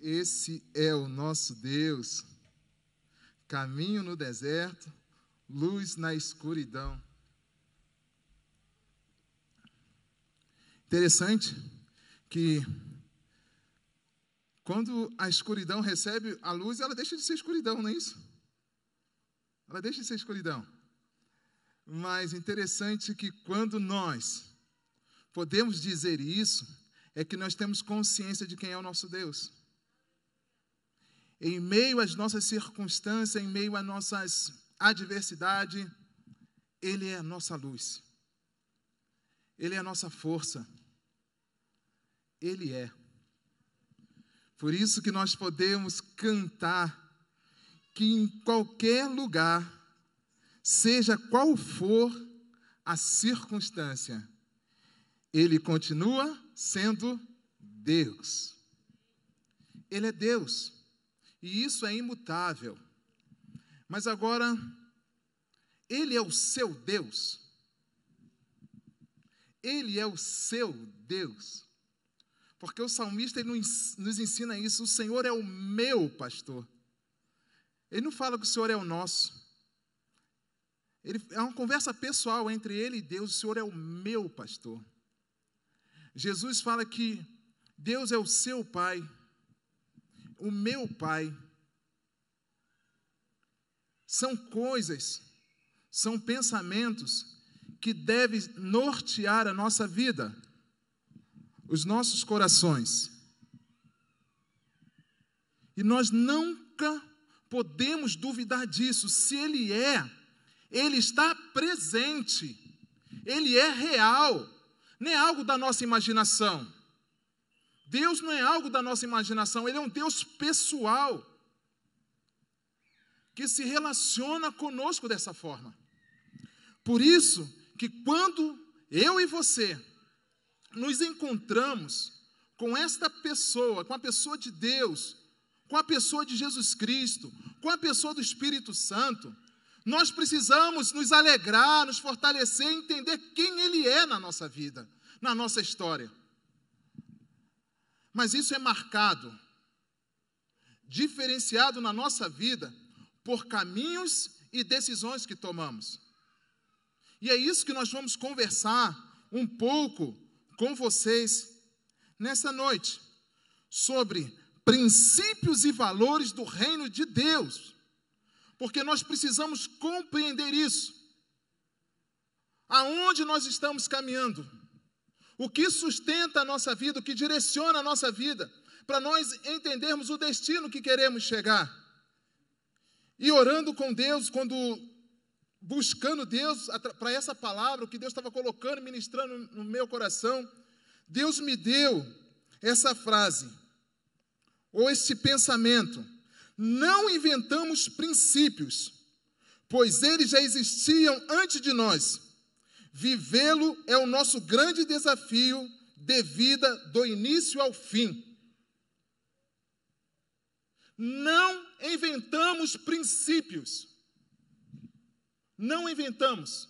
Esse é o nosso Deus. Caminho no deserto, luz na escuridão. Interessante que quando a escuridão recebe a luz, ela deixa de ser escuridão, não é isso? Ela deixa de ser escuridão. Mas interessante que quando nós podemos dizer isso, é que nós temos consciência de quem é o nosso Deus. Em meio às nossas circunstâncias, em meio às nossas adversidades, Ele é a nossa luz. Ele é a nossa força. Ele é. Por isso que nós podemos cantar que em qualquer lugar, seja qual for a circunstância, ele continua sendo Deus. Ele é Deus. E isso é imutável. Mas agora, Ele é o seu Deus. Ele é o seu Deus. Porque o salmista ele nos ensina isso: o Senhor é o meu pastor. Ele não fala que o Senhor é o nosso. Ele, é uma conversa pessoal entre ele e Deus: o Senhor é o meu pastor. Jesus fala que Deus é o seu Pai, o meu Pai. São coisas, são pensamentos que devem nortear a nossa vida, os nossos corações. E nós nunca podemos duvidar disso. Se Ele é, Ele está presente, Ele é real nem é algo da nossa imaginação. Deus não é algo da nossa imaginação, Ele é um Deus pessoal, que se relaciona conosco dessa forma. Por isso que quando eu e você nos encontramos com esta pessoa, com a pessoa de Deus, com a pessoa de Jesus Cristo, com a pessoa do Espírito Santo, nós precisamos nos alegrar, nos fortalecer, entender quem Ele é na nossa vida, na nossa história. Mas isso é marcado, diferenciado na nossa vida por caminhos e decisões que tomamos. E é isso que nós vamos conversar um pouco com vocês nessa noite, sobre princípios e valores do reino de Deus porque nós precisamos compreender isso. Aonde nós estamos caminhando? O que sustenta a nossa vida, o que direciona a nossa vida, para nós entendermos o destino que queremos chegar. E orando com Deus, quando buscando Deus para essa palavra, o que Deus estava colocando, ministrando no meu coração, Deus me deu essa frase, ou esse pensamento não inventamos princípios, pois eles já existiam antes de nós. Vivê-lo é o nosso grande desafio de vida do início ao fim. Não inventamos princípios. Não inventamos.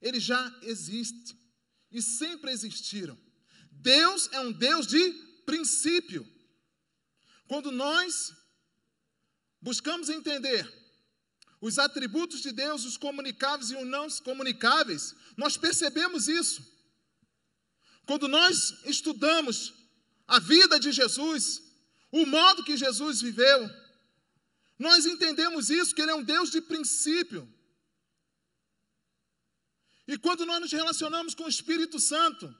Eles já existem e sempre existiram. Deus é um Deus de princípio. Quando nós buscamos entender os atributos de Deus, os comunicáveis e os não comunicáveis, nós percebemos isso. Quando nós estudamos a vida de Jesus, o modo que Jesus viveu, nós entendemos isso, que Ele é um Deus de princípio. E quando nós nos relacionamos com o Espírito Santo,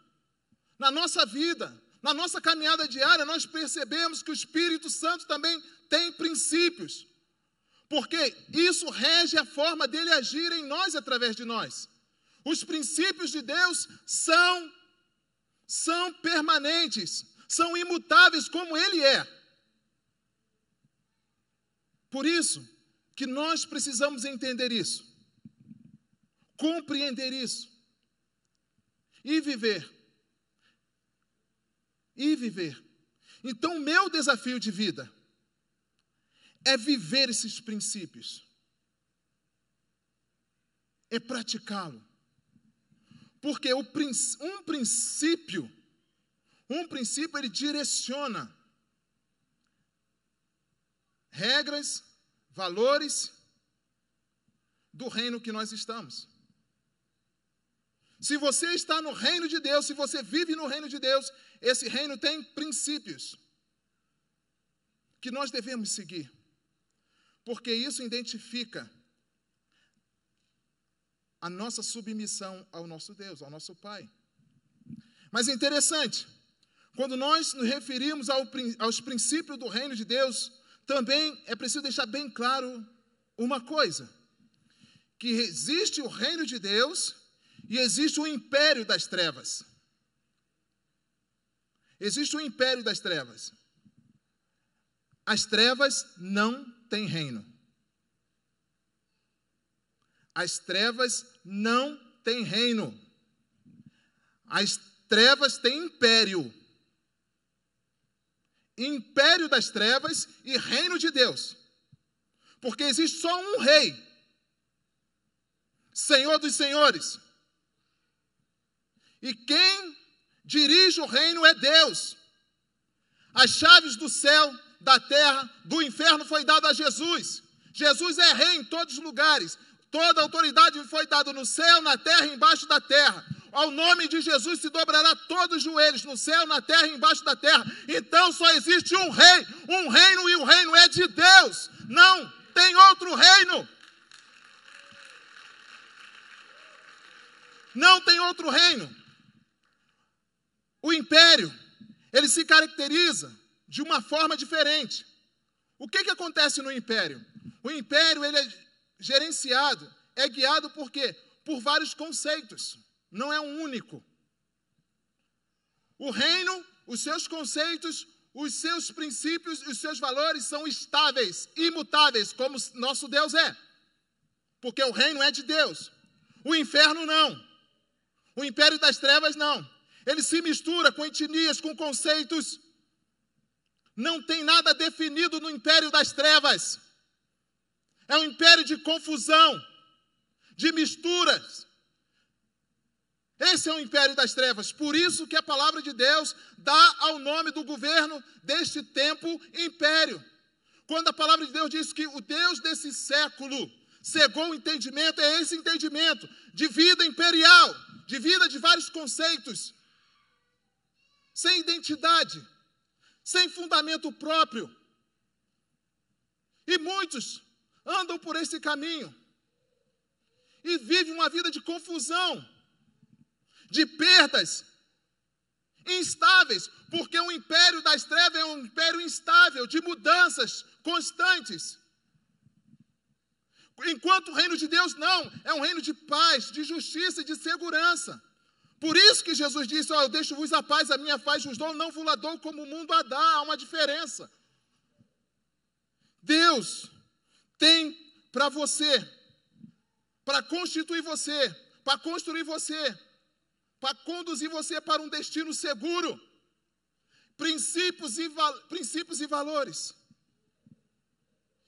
na nossa vida, na nossa caminhada diária, nós percebemos que o Espírito Santo também tem princípios, porque isso rege a forma dele agir em nós através de nós. Os princípios de Deus são são permanentes, são imutáveis como ele é. Por isso que nós precisamos entender isso, compreender isso e viver e viver. Então, meu desafio de vida é viver esses princípios, é praticá-lo. Porque um princípio, um princípio, ele direciona regras, valores do reino que nós estamos. Se você está no reino de Deus, se você vive no reino de Deus, esse reino tem princípios que nós devemos seguir, porque isso identifica a nossa submissão ao nosso Deus, ao nosso Pai. Mas é interessante, quando nós nos referimos ao, aos princípios do reino de Deus, também é preciso deixar bem claro uma coisa: que existe o reino de Deus e existe o império das trevas. Existe o império das trevas. As trevas não têm reino. As trevas não têm reino. As trevas têm império. Império das trevas e reino de Deus. Porque existe só um rei, Senhor dos senhores. E quem dirige o reino é Deus. As chaves do céu, da terra, do inferno foi dada a Jesus. Jesus é rei em todos os lugares. Toda autoridade foi dada no céu, na terra e embaixo da terra. Ao nome de Jesus se dobrará todos os joelhos, no céu, na terra e embaixo da terra. Então só existe um rei, um reino, e o reino é de Deus. Não tem outro reino. Não tem outro reino. O império, ele se caracteriza de uma forma diferente. O que, que acontece no império? O império, ele é gerenciado, é guiado por quê? Por vários conceitos, não é um único. O reino, os seus conceitos, os seus princípios e os seus valores são estáveis, imutáveis, como nosso Deus é. Porque o reino é de Deus. O inferno não. O império das trevas não. Ele se mistura com etnias, com conceitos. Não tem nada definido no império das trevas. É um império de confusão, de misturas. Esse é o império das trevas. Por isso que a palavra de Deus dá ao nome do governo deste tempo império. Quando a palavra de Deus diz que o Deus desse século cegou o entendimento, é esse entendimento de vida imperial, de vida de vários conceitos, sem identidade, sem fundamento próprio. E muitos andam por esse caminho e vivem uma vida de confusão, de perdas, instáveis, porque o império das trevas é um império instável, de mudanças constantes. Enquanto o reino de Deus não, é um reino de paz, de justiça e de segurança. Por isso que Jesus disse: oh, Eu deixo-vos a paz, a minha paz vos dou, não vos la dou como o mundo a dá. Há uma diferença. Deus tem para você, para constituir você, para construir você, para conduzir você para um destino seguro. Princípios e, princípios e valores.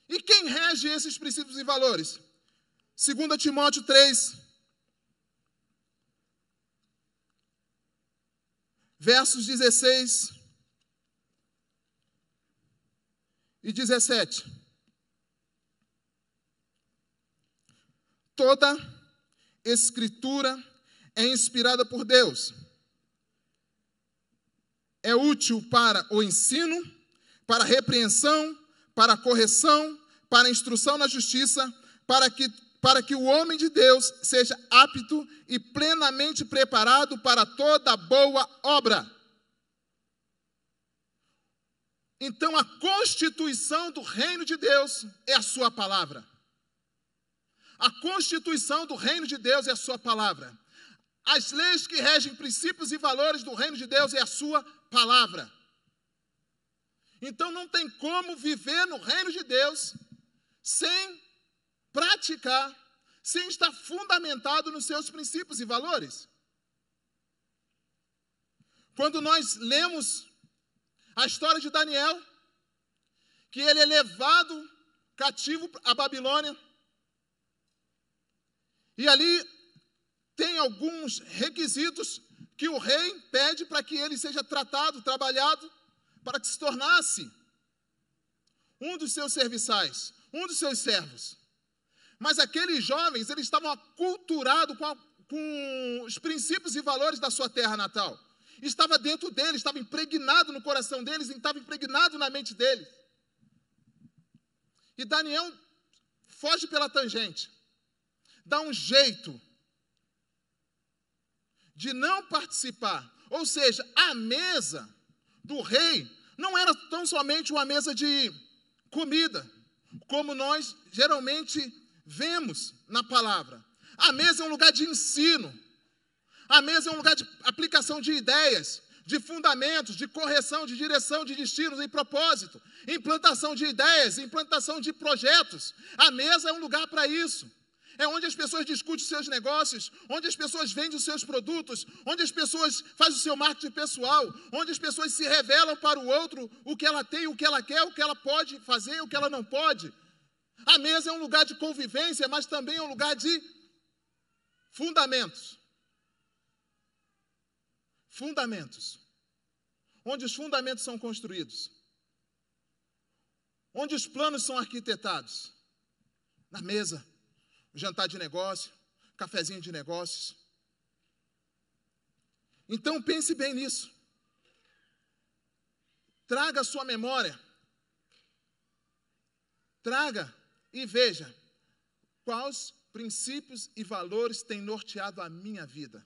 E quem rege esses princípios e valores? 2 Timóteo 3, versos 16 e 17. Toda escritura é inspirada por Deus. É útil para o ensino, para a repreensão, para a correção, para a instrução na justiça, para que, para que o homem de Deus seja apto e plenamente preparado para toda boa obra. Então, a constituição do reino de Deus é a sua palavra. A constituição do reino de Deus é a sua palavra. As leis que regem princípios e valores do reino de Deus é a sua palavra. Então não tem como viver no reino de Deus sem praticar, sem estar fundamentado nos seus princípios e valores. Quando nós lemos a história de Daniel, que ele é levado cativo à Babilônia, e ali tem alguns requisitos que o rei pede para que ele seja tratado, trabalhado, para que se tornasse um dos seus serviçais, um dos seus servos. Mas aqueles jovens, eles estavam aculturados com, a, com os princípios e valores da sua terra natal. Estava dentro deles, estava impregnado no coração deles, estava impregnado na mente deles. E Daniel foge pela tangente, dá um jeito de não participar. Ou seja, a mesa do rei não era tão somente uma mesa de comida, como nós geralmente vemos na palavra. A mesa é um lugar de ensino. A mesa é um lugar de aplicação de ideias, de fundamentos, de correção, de direção, de destinos e propósito, implantação de ideias, implantação de projetos. A mesa é um lugar para isso. É onde as pessoas discutem seus negócios, onde as pessoas vendem os seus produtos, onde as pessoas fazem o seu marketing pessoal, onde as pessoas se revelam para o outro o que ela tem, o que ela quer, o que ela pode fazer, o que ela não pode. A mesa é um lugar de convivência, mas também é um lugar de fundamentos. Fundamentos. Onde os fundamentos são construídos. Onde os planos são arquitetados. Na mesa jantar de negócio, cafezinho de negócios. Então pense bem nisso. Traga a sua memória. Traga e veja quais princípios e valores têm norteado a minha vida.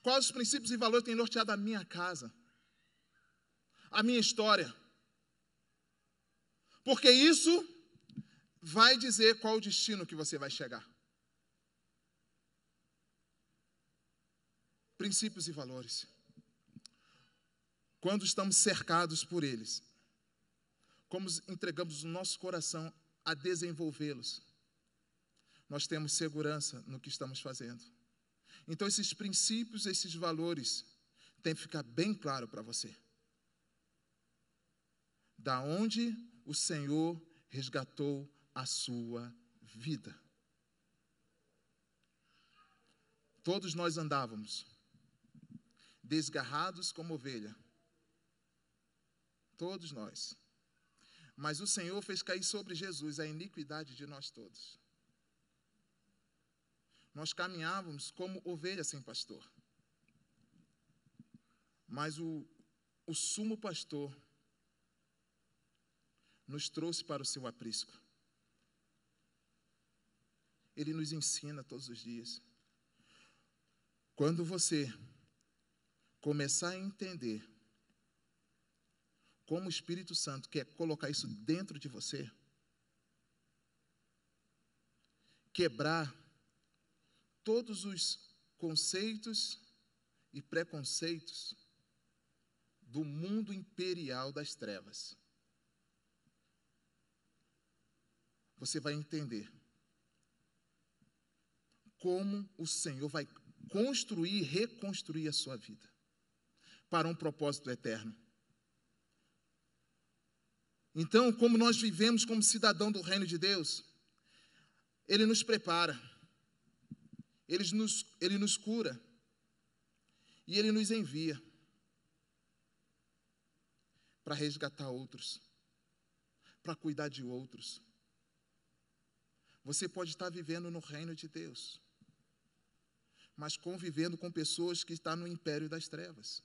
Quais princípios e valores têm norteado a minha casa, a minha história. Porque isso vai dizer qual o destino que você vai chegar. Princípios e valores. Quando estamos cercados por eles, como entregamos o nosso coração a desenvolvê-los, nós temos segurança no que estamos fazendo. Então, esses princípios, esses valores, tem que ficar bem claro para você. Da onde o Senhor resgatou a sua vida. Todos nós andávamos desgarrados como ovelha. Todos nós. Mas o Senhor fez cair sobre Jesus a iniquidade de nós todos. Nós caminhávamos como ovelha sem pastor. Mas o, o sumo pastor nos trouxe para o seu aprisco. Ele nos ensina todos os dias. Quando você começar a entender como o Espírito Santo quer colocar isso dentro de você, quebrar todos os conceitos e preconceitos do mundo imperial das trevas. Você vai entender como o Senhor vai construir e reconstruir a sua vida para um propósito eterno. Então, como nós vivemos como cidadão do reino de Deus, Ele nos prepara, Ele nos, Ele nos cura e Ele nos envia para resgatar outros, para cuidar de outros. Você pode estar vivendo no reino de Deus, mas convivendo com pessoas que estão no império das trevas.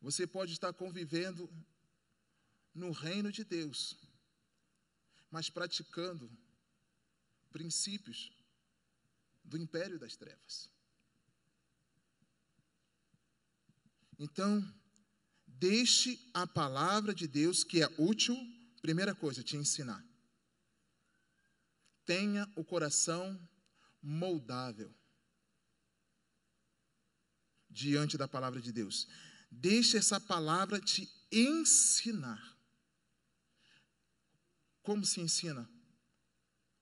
Você pode estar convivendo no reino de Deus, mas praticando princípios do império das trevas. Então, deixe a palavra de Deus, que é útil, primeira coisa, te ensinar. Tenha o coração moldável diante da palavra de Deus. Deixe essa palavra te ensinar. Como se ensina?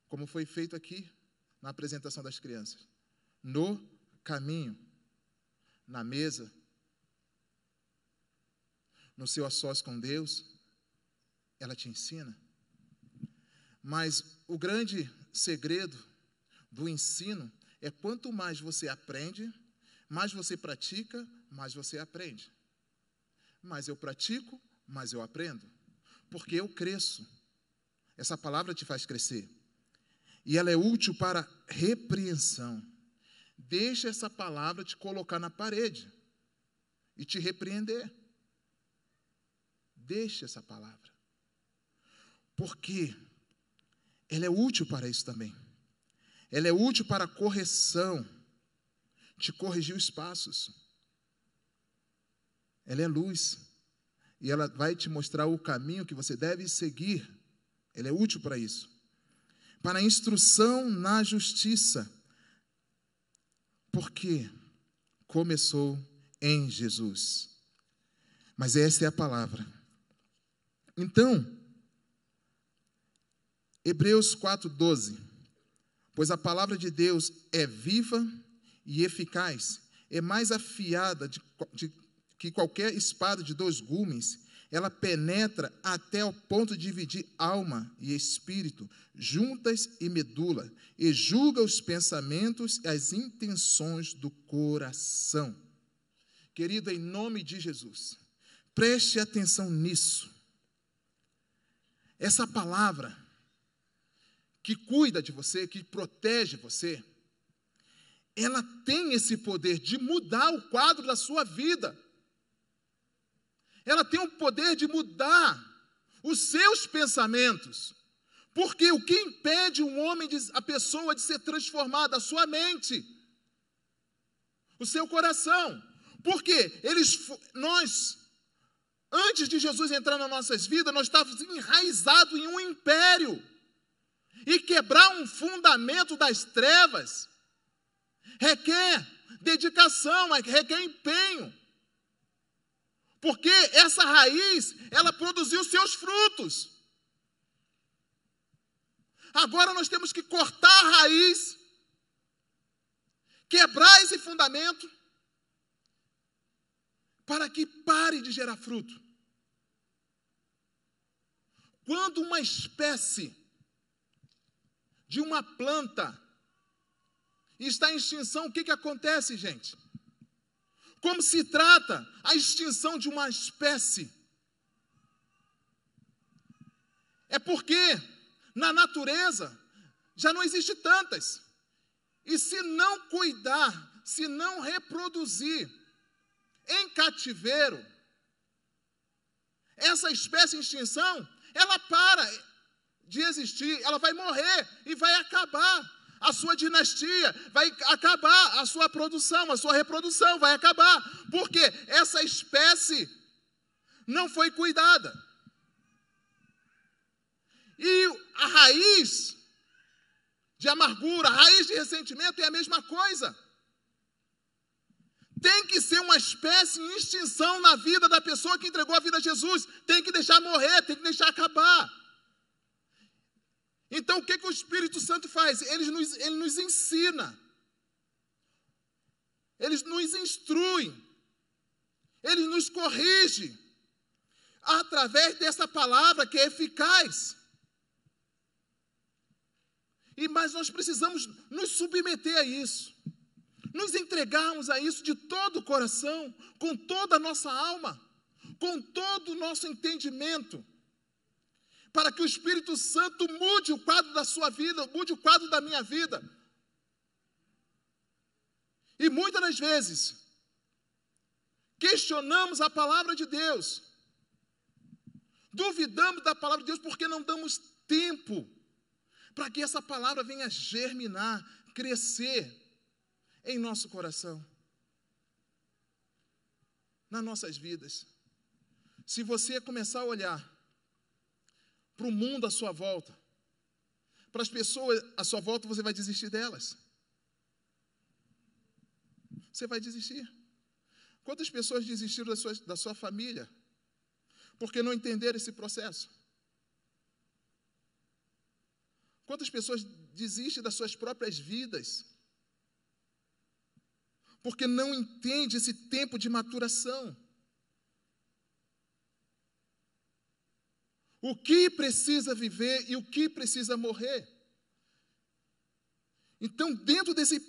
Como foi feito aqui na apresentação das crianças. No caminho, na mesa, no seu sós com Deus, ela te ensina. Mas o grande segredo do ensino é quanto mais você aprende, mais você pratica, mais você aprende. Mais eu pratico, mais eu aprendo. Porque eu cresço. Essa palavra te faz crescer. E ela é útil para repreensão. Deixa essa palavra te colocar na parede e te repreender. Deixa essa palavra. Porque ela é útil para isso também. Ela é útil para correção, te corrigir os passos. Ela é luz. E ela vai te mostrar o caminho que você deve seguir. Ela é útil para isso. Para a instrução na justiça. Porque começou em Jesus. Mas essa é a palavra. Então, Hebreus 4,12. Pois a palavra de Deus é viva e eficaz, é mais afiada de, de, que qualquer espada de dois gumes, ela penetra até o ponto de dividir alma e espírito, juntas e medula, e julga os pensamentos e as intenções do coração. Querido, em nome de Jesus, preste atenção nisso. Essa palavra que cuida de você, que protege você, ela tem esse poder de mudar o quadro da sua vida. Ela tem o poder de mudar os seus pensamentos. Porque o que impede um homem, de, a pessoa de ser transformada? A sua mente, o seu coração. Porque eles, nós, antes de Jesus entrar nas nossas vidas, nós estávamos enraizados em um império. E quebrar um fundamento das trevas requer dedicação, requer empenho. Porque essa raiz, ela produziu seus frutos. Agora nós temos que cortar a raiz, quebrar esse fundamento para que pare de gerar fruto. Quando uma espécie de uma planta está em extinção, o que, que acontece, gente? Como se trata a extinção de uma espécie? É porque na natureza já não existe tantas. E se não cuidar, se não reproduzir, em cativeiro, essa espécie em extinção, ela para de existir, ela vai morrer e vai acabar a sua dinastia, vai acabar a sua produção, a sua reprodução vai acabar, porque essa espécie não foi cuidada. E a raiz de amargura, a raiz de ressentimento é a mesma coisa. Tem que ser uma espécie em extinção na vida da pessoa que entregou a vida a Jesus. Tem que deixar morrer, tem que deixar acabar. Então, o que, que o Espírito Santo faz? Ele nos, ele nos ensina, ele nos instrui, ele nos corrige, através dessa palavra que é eficaz. E mas nós precisamos nos submeter a isso nos entregarmos a isso de todo o coração, com toda a nossa alma, com todo o nosso entendimento, para que o Espírito Santo mude o quadro da sua vida, mude o quadro da minha vida. E muitas das vezes, questionamos a palavra de Deus, duvidamos da palavra de Deus porque não damos tempo para que essa palavra venha germinar, crescer em nosso coração, nas nossas vidas. Se você começar a olhar para o mundo à sua volta, para as pessoas à sua volta, você vai desistir delas. Você vai desistir. Quantas pessoas desistiram da sua, da sua família porque não entenderam esse processo? Quantas pessoas desistem das suas próprias vidas porque não entende esse tempo de maturação. O que precisa viver e o que precisa morrer. Então, dentro desse,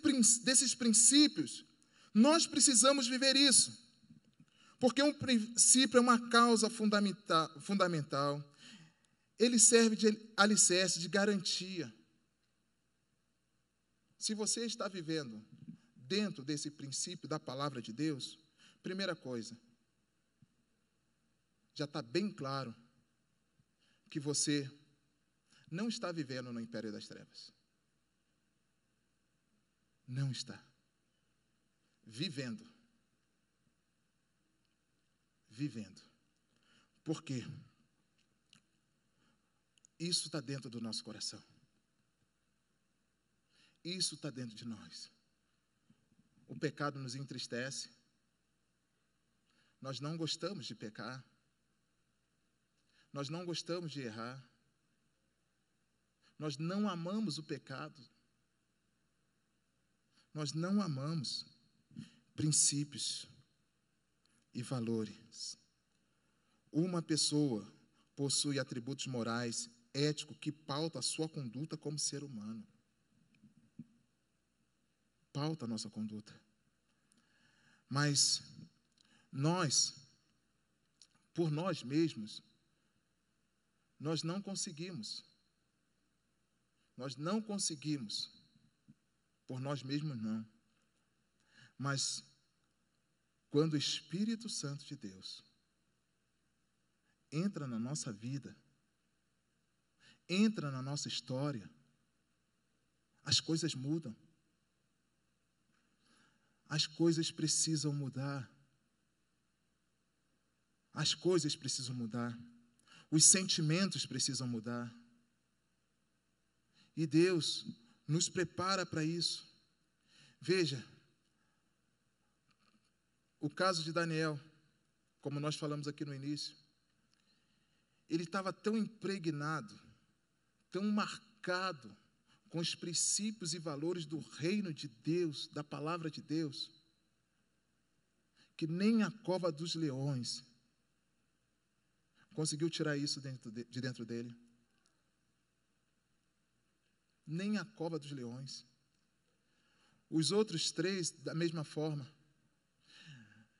desses princípios, nós precisamos viver isso. Porque um princípio é uma causa fundamental, fundamental. Ele serve de alicerce, de garantia. Se você está vivendo dentro desse princípio da palavra de Deus, primeira coisa, já está bem claro que você não está vivendo no império das trevas. Não está. Vivendo. Vivendo. Por quê? Isso está dentro do nosso coração. Isso está dentro de nós. O pecado nos entristece. Nós não gostamos de pecar. Nós não gostamos de errar. Nós não amamos o pecado. Nós não amamos princípios e valores. Uma pessoa possui atributos morais, éticos, que pautam a sua conduta como ser humano. Pauta a nossa conduta. Mas nós, por nós mesmos, nós não conseguimos. Nós não conseguimos. Por nós mesmos, não. Mas, quando o Espírito Santo de Deus entra na nossa vida, entra na nossa história, as coisas mudam. As coisas precisam mudar. As coisas precisam mudar. Os sentimentos precisam mudar. E Deus nos prepara para isso. Veja, o caso de Daniel, como nós falamos aqui no início, ele estava tão impregnado, tão marcado com os princípios e valores do reino de Deus, da palavra de Deus, que nem a cova dos leões conseguiu tirar isso de dentro dele. Nem a cova dos leões. Os outros três, da mesma forma.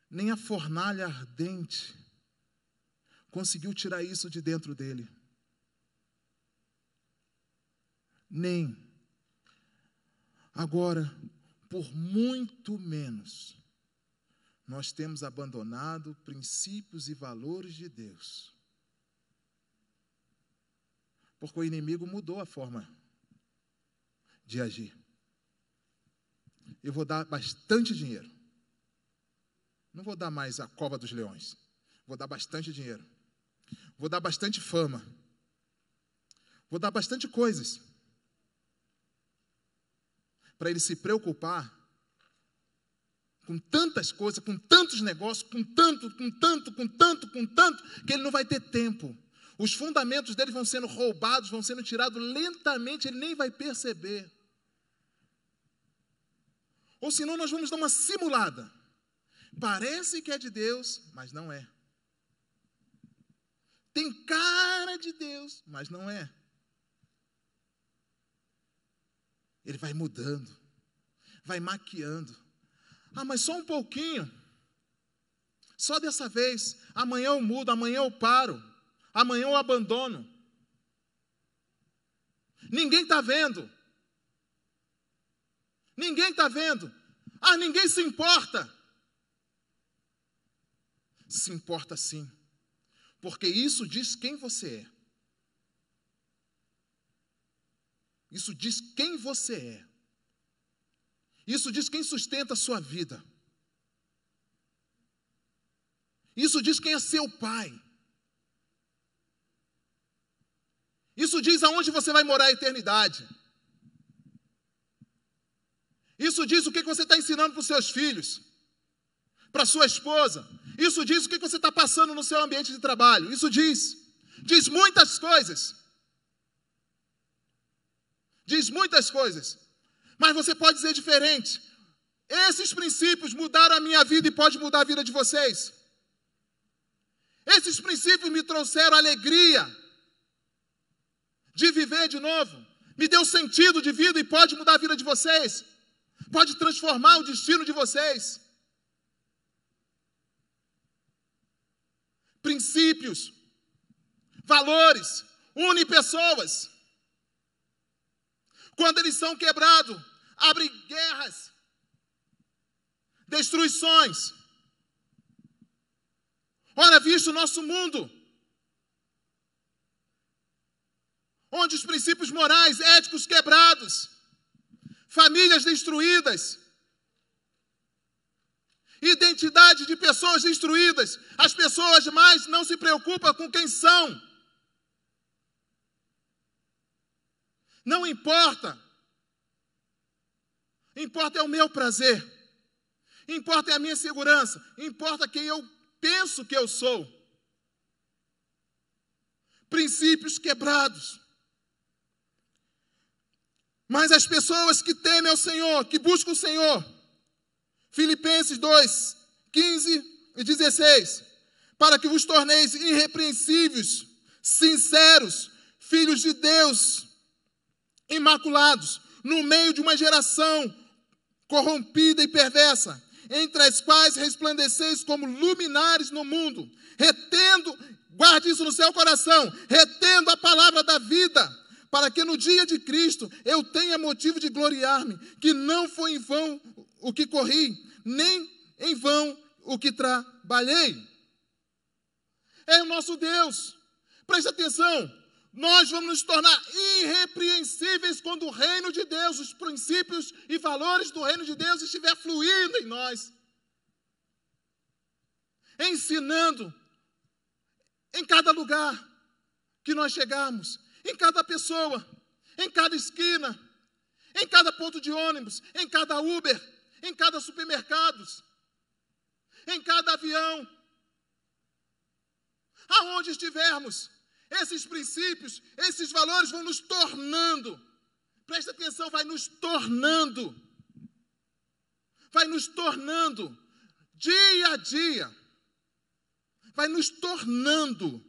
Nem a fornalha ardente conseguiu tirar isso de dentro dele. Nem. Agora, por muito menos, nós temos abandonado princípios e valores de Deus porque o inimigo mudou a forma de agir. Eu vou dar bastante dinheiro. Não vou dar mais a cova dos leões. Vou dar bastante dinheiro. Vou dar bastante fama. Vou dar bastante coisas. Para ele se preocupar com tantas coisas, com tantos negócios, com tanto, com tanto, com tanto, com tanto, que ele não vai ter tempo os fundamentos dele vão sendo roubados, vão sendo tirados lentamente, ele nem vai perceber. Ou senão nós vamos dar uma simulada. Parece que é de Deus, mas não é. Tem cara de Deus, mas não é. Ele vai mudando, vai maquiando. Ah, mas só um pouquinho. Só dessa vez. Amanhã eu mudo, amanhã eu paro amanhã eu abandono. Ninguém está vendo. Ninguém está vendo. Ah, ninguém se importa. Se importa sim, porque isso diz quem você é. Isso diz quem você é. Isso diz quem sustenta a sua vida. Isso diz quem é seu pai. Isso diz aonde você vai morar a eternidade. Isso diz o que você está ensinando para os seus filhos, para sua esposa. Isso diz o que você está passando no seu ambiente de trabalho. Isso diz. Diz muitas coisas. Diz muitas coisas. Mas você pode dizer diferente. Esses princípios mudaram a minha vida e pode mudar a vida de vocês. Esses princípios me trouxeram alegria de viver de novo. Me deu sentido de vida e pode mudar a vida de vocês. Pode transformar o destino de vocês. princípios, valores, une pessoas. Quando eles são quebrados, abre guerras, destruições. Olha, visto o nosso mundo, onde os princípios morais, éticos quebrados, famílias destruídas, identidade de pessoas destruídas, as pessoas mais não se preocupam com quem são. Não importa. Importa é o meu prazer. Importa é a minha segurança. Importa quem eu penso que eu sou. Princípios quebrados. Mas as pessoas que temem ao Senhor, que buscam o Senhor, Filipenses 2, 15 e 16, para que vos torneis irrepreensíveis, sinceros, filhos de Deus, imaculados, no meio de uma geração corrompida e perversa, entre as quais resplandeceis como luminares no mundo, retendo, guarde isso no seu coração, retendo a palavra da vida para que no dia de Cristo eu tenha motivo de gloriar-me, que não foi em vão o que corri, nem em vão o que trabalhei. É o nosso Deus. Preste atenção. Nós vamos nos tornar irrepreensíveis quando o reino de Deus, os princípios e valores do reino de Deus estiver fluindo em nós. Ensinando em cada lugar que nós chegarmos, em cada pessoa, em cada esquina, em cada ponto de ônibus, em cada Uber, em cada supermercado, em cada avião. Aonde estivermos, esses princípios, esses valores vão nos tornando, presta atenção, vai nos tornando, vai nos tornando, dia a dia, vai nos tornando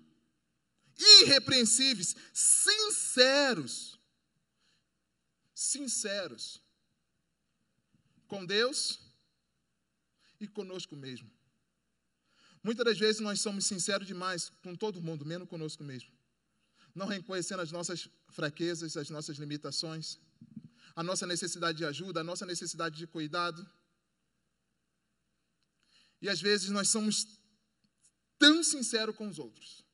irrepreensíveis, sinceros. Sinceros. Com Deus e conosco mesmo. Muitas das vezes nós somos sinceros demais com todo mundo, menos conosco mesmo. Não reconhecendo as nossas fraquezas, as nossas limitações, a nossa necessidade de ajuda, a nossa necessidade de cuidado. E às vezes nós somos tão sinceros com os outros.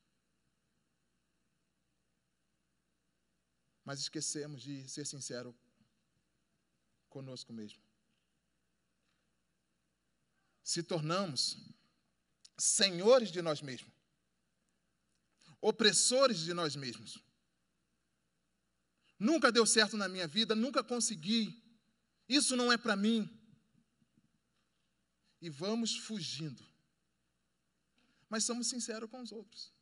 Mas esquecemos de ser sincero conosco mesmo. Se tornamos senhores de nós mesmos, opressores de nós mesmos. Nunca deu certo na minha vida, nunca consegui. Isso não é para mim. E vamos fugindo. Mas somos sinceros com os outros.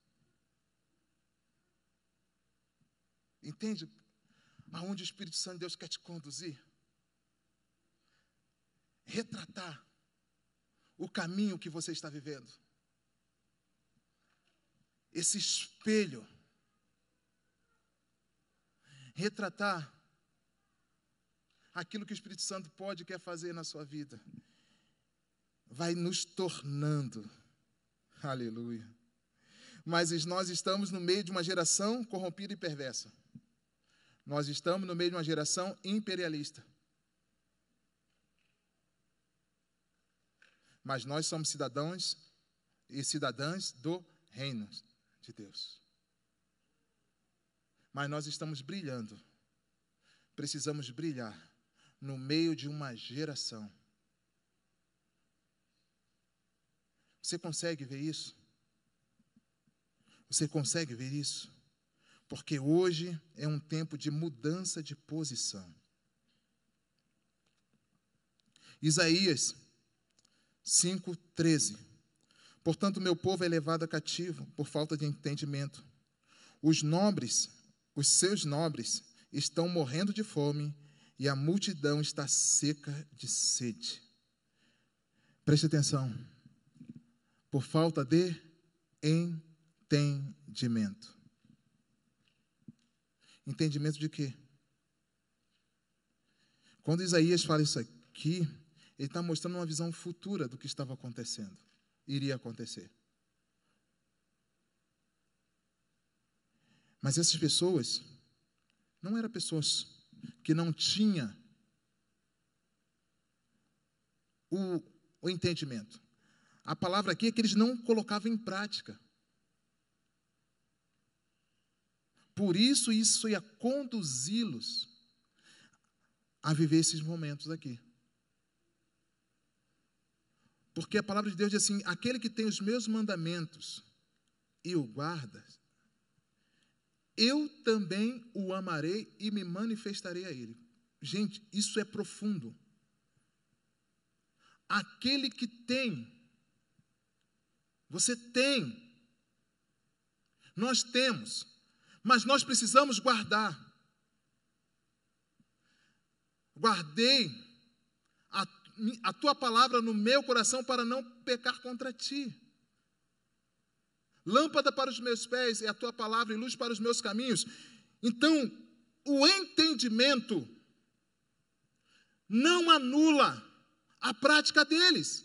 Entende aonde o Espírito Santo de Deus quer te conduzir? Retratar o caminho que você está vivendo. Esse espelho. Retratar aquilo que o Espírito Santo pode e quer fazer na sua vida. Vai nos tornando. Aleluia. Mas nós estamos no meio de uma geração corrompida e perversa. Nós estamos no meio de uma geração imperialista. Mas nós somos cidadãos e cidadãs do reino de Deus. Mas nós estamos brilhando. Precisamos brilhar no meio de uma geração. Você consegue ver isso? Você consegue ver isso? porque hoje é um tempo de mudança de posição. Isaías 5:13. Portanto, meu povo é levado a cativo por falta de entendimento. Os nobres, os seus nobres, estão morrendo de fome e a multidão está seca de sede. Preste atenção. Por falta de entendimento. Entendimento de quê? Quando Isaías fala isso aqui, ele está mostrando uma visão futura do que estava acontecendo, iria acontecer. Mas essas pessoas não eram pessoas que não tinham o, o entendimento. A palavra aqui é que eles não colocavam em prática. Por isso, isso ia conduzi-los a viver esses momentos aqui. Porque a palavra de Deus diz assim: aquele que tem os meus mandamentos e o guarda, eu também o amarei e me manifestarei a ele. Gente, isso é profundo. Aquele que tem, você tem, nós temos, mas nós precisamos guardar. Guardei a, a tua palavra no meu coração para não pecar contra ti. Lâmpada para os meus pés é a tua palavra e luz para os meus caminhos. Então, o entendimento não anula a prática deles.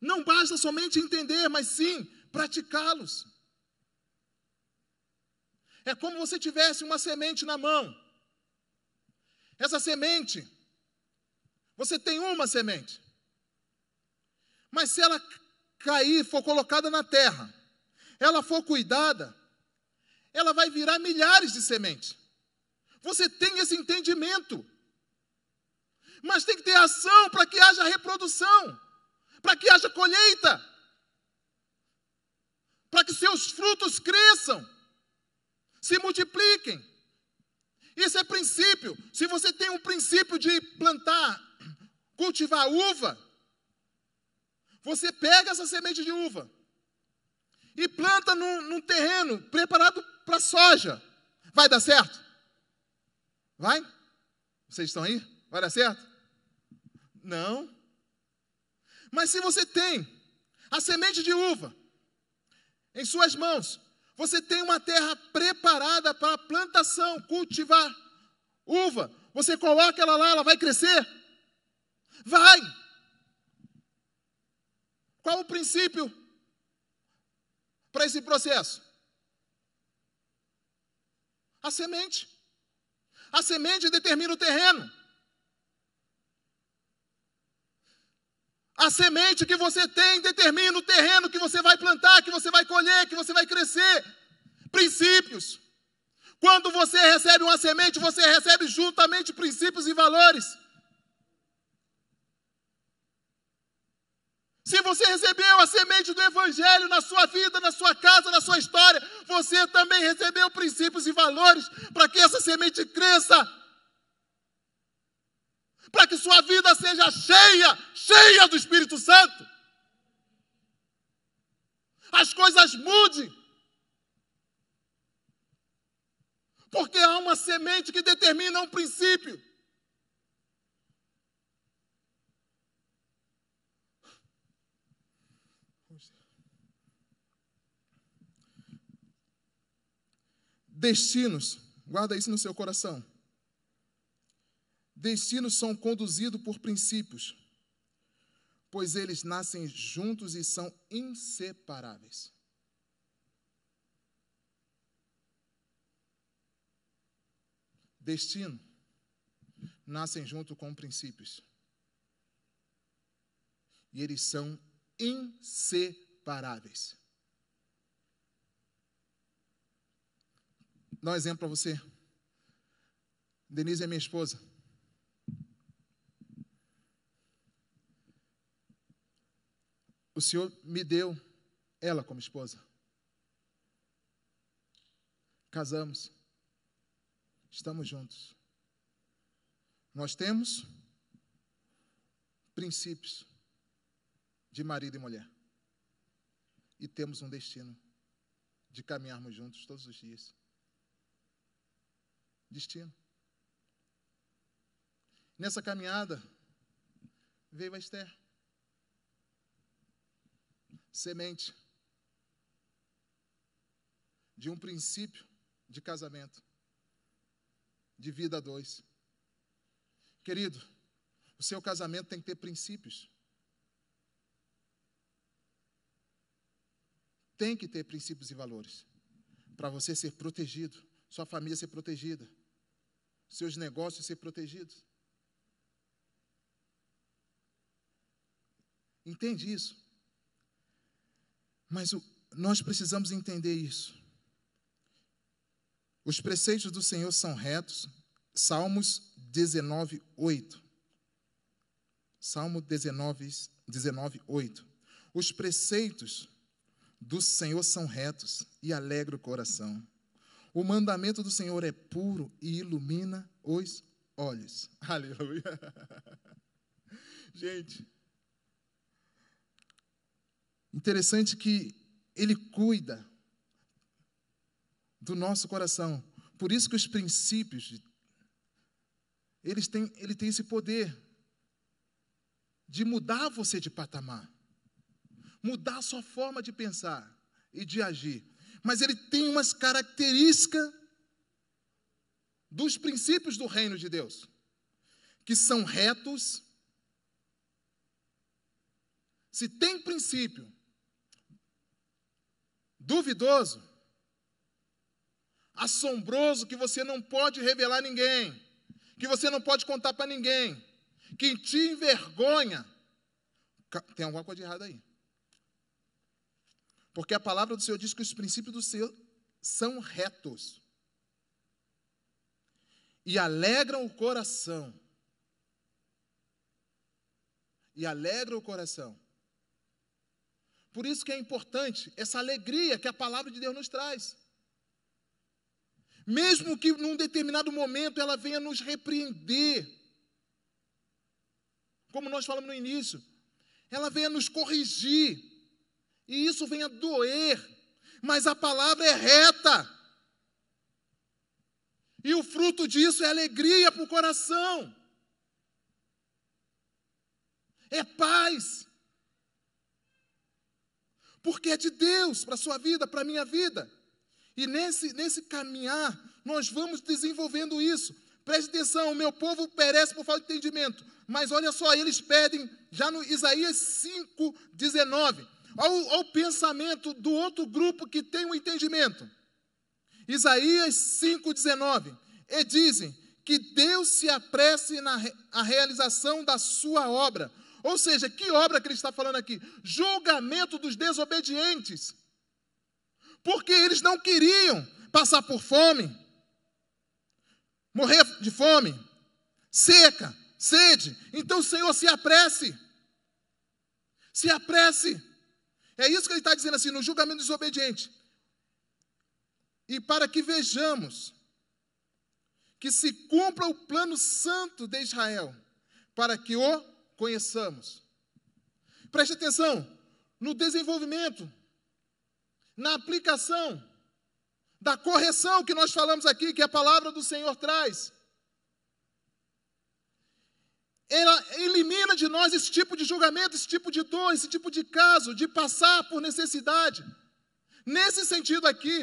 Não basta somente entender, mas sim praticá-los. É como você tivesse uma semente na mão. Essa semente, você tem uma semente. Mas se ela cair, for colocada na terra, ela for cuidada, ela vai virar milhares de sementes. Você tem esse entendimento. Mas tem que ter ação para que haja reprodução, para que haja colheita, para que seus frutos cresçam, se multipliquem. Isso é princípio. Se você tem um princípio de plantar, cultivar uva, você pega essa semente de uva e planta num, num terreno preparado para soja. Vai dar certo? Vai? Vocês estão aí? Vai dar certo? Não. Mas se você tem a semente de uva em suas mãos, você tem uma terra preparada para plantação, cultivar uva. Você coloca ela lá, ela vai crescer? Vai. Qual o princípio para esse processo? A semente. A semente determina o terreno. A semente que você tem determina o terreno que você vai plantar, que você vai colher, que você vai crescer. Princípios. Quando você recebe uma semente, você recebe juntamente princípios e valores. Se você recebeu a semente do Evangelho na sua vida, na sua casa, na sua história, você também recebeu princípios e valores para que essa semente cresça. Para que sua vida seja cheia, cheia do Espírito Santo. As coisas mudem. Porque há uma semente que determina um princípio. Destinos, guarda isso no seu coração. Destinos são conduzidos por princípios, pois eles nascem juntos e são inseparáveis. Destino nascem junto com princípios. E eles são inseparáveis. dar um exemplo para você. Denise é minha esposa. O Senhor me deu ela como esposa. Casamos. Estamos juntos. Nós temos princípios de marido e mulher. E temos um destino de caminharmos juntos todos os dias destino. Nessa caminhada, veio a Esther. Semente de um princípio de casamento, de vida a dois. Querido, o seu casamento tem que ter princípios. tem que ter princípios e valores para você ser protegido, sua família ser protegida, seus negócios ser protegidos. Entende isso? Mas o, nós precisamos entender isso. Os preceitos do Senhor são retos. Salmos 19, 8. Salmo 19, 19 8. Os preceitos do Senhor são retos e alegra o coração. O mandamento do Senhor é puro e ilumina os olhos. Aleluia. Gente, interessante que ele cuida do nosso coração. Por isso que os princípios eles têm, ele tem esse poder de mudar você de patamar, mudar a sua forma de pensar e de agir. Mas ele tem umas características dos princípios do reino de Deus, que são retos. Se tem princípio duvidoso, assombroso, que você não pode revelar a ninguém, que você não pode contar para ninguém, que te envergonha, tem alguma coisa de errada aí. Porque a palavra do Senhor diz que os princípios do Senhor são retos e alegram o coração. E alegra o coração. Por isso que é importante essa alegria que a palavra de Deus nos traz. Mesmo que num determinado momento ela venha nos repreender, como nós falamos no início, ela venha nos corrigir, e isso venha doer, mas a palavra é reta, e o fruto disso é alegria para o coração, é paz, porque é de Deus para a sua vida, para a minha vida. E nesse, nesse caminhar, nós vamos desenvolvendo isso. Preste atenção, o meu povo perece por falta de entendimento. Mas olha só, eles pedem, já no Isaías 5, 19, ao, ao pensamento do outro grupo que tem o um entendimento. Isaías 5, 19. E dizem que Deus se apresse na a realização da sua obra. Ou seja, que obra que ele está falando aqui? Julgamento dos desobedientes. Porque eles não queriam passar por fome, morrer de fome, seca, sede. Então o Senhor se apresse. Se apresse. É isso que ele está dizendo assim, no julgamento desobediente. E para que vejamos que se cumpra o plano santo de Israel, para que o conheçamos. Preste atenção no desenvolvimento, na aplicação da correção que nós falamos aqui, que a palavra do Senhor traz. Ela elimina de nós esse tipo de julgamento, esse tipo de dor, esse tipo de caso, de passar por necessidade. Nesse sentido aqui,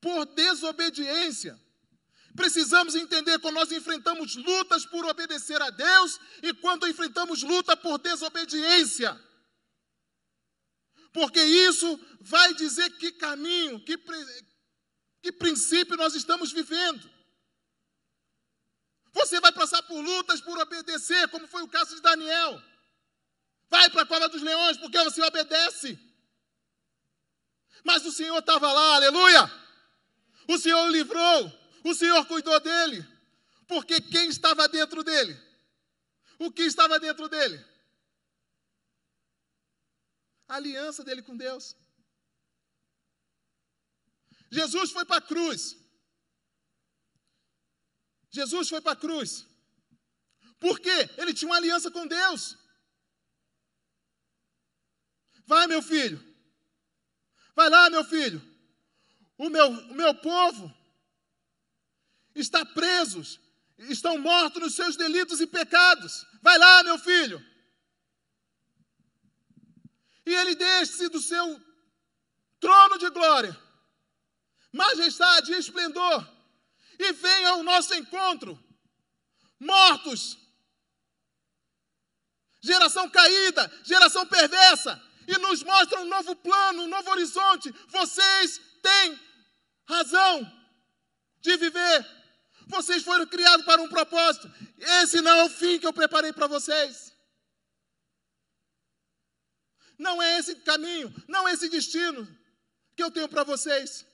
por desobediência. Precisamos entender quando nós enfrentamos lutas por obedecer a Deus e quando enfrentamos luta por desobediência. Porque isso vai dizer que caminho, que, que princípio nós estamos vivendo. Você vai passar por lutas por obedecer, como foi o caso de Daniel. Vai para a cova dos leões, porque você obedece. Mas o Senhor estava lá, aleluia. O Senhor o livrou, o Senhor cuidou dele. Porque quem estava dentro dele? O que estava dentro dele? a aliança dele com Deus. Jesus foi para a cruz. Jesus foi para a cruz. Por quê? Ele tinha uma aliança com Deus. Vai, meu filho. Vai lá, meu filho. O meu, o meu povo está presos, estão mortos nos seus delitos e pecados. Vai lá, meu filho. E ele desce do seu trono de glória, majestade e esplendor, e vem ao nosso encontro, mortos, geração caída, geração perversa, e nos mostra um novo plano um novo horizonte. Vocês têm razão de viver. Vocês foram criados para um propósito. Esse não é o fim que eu preparei para vocês. Não é esse caminho, não é esse destino que eu tenho para vocês.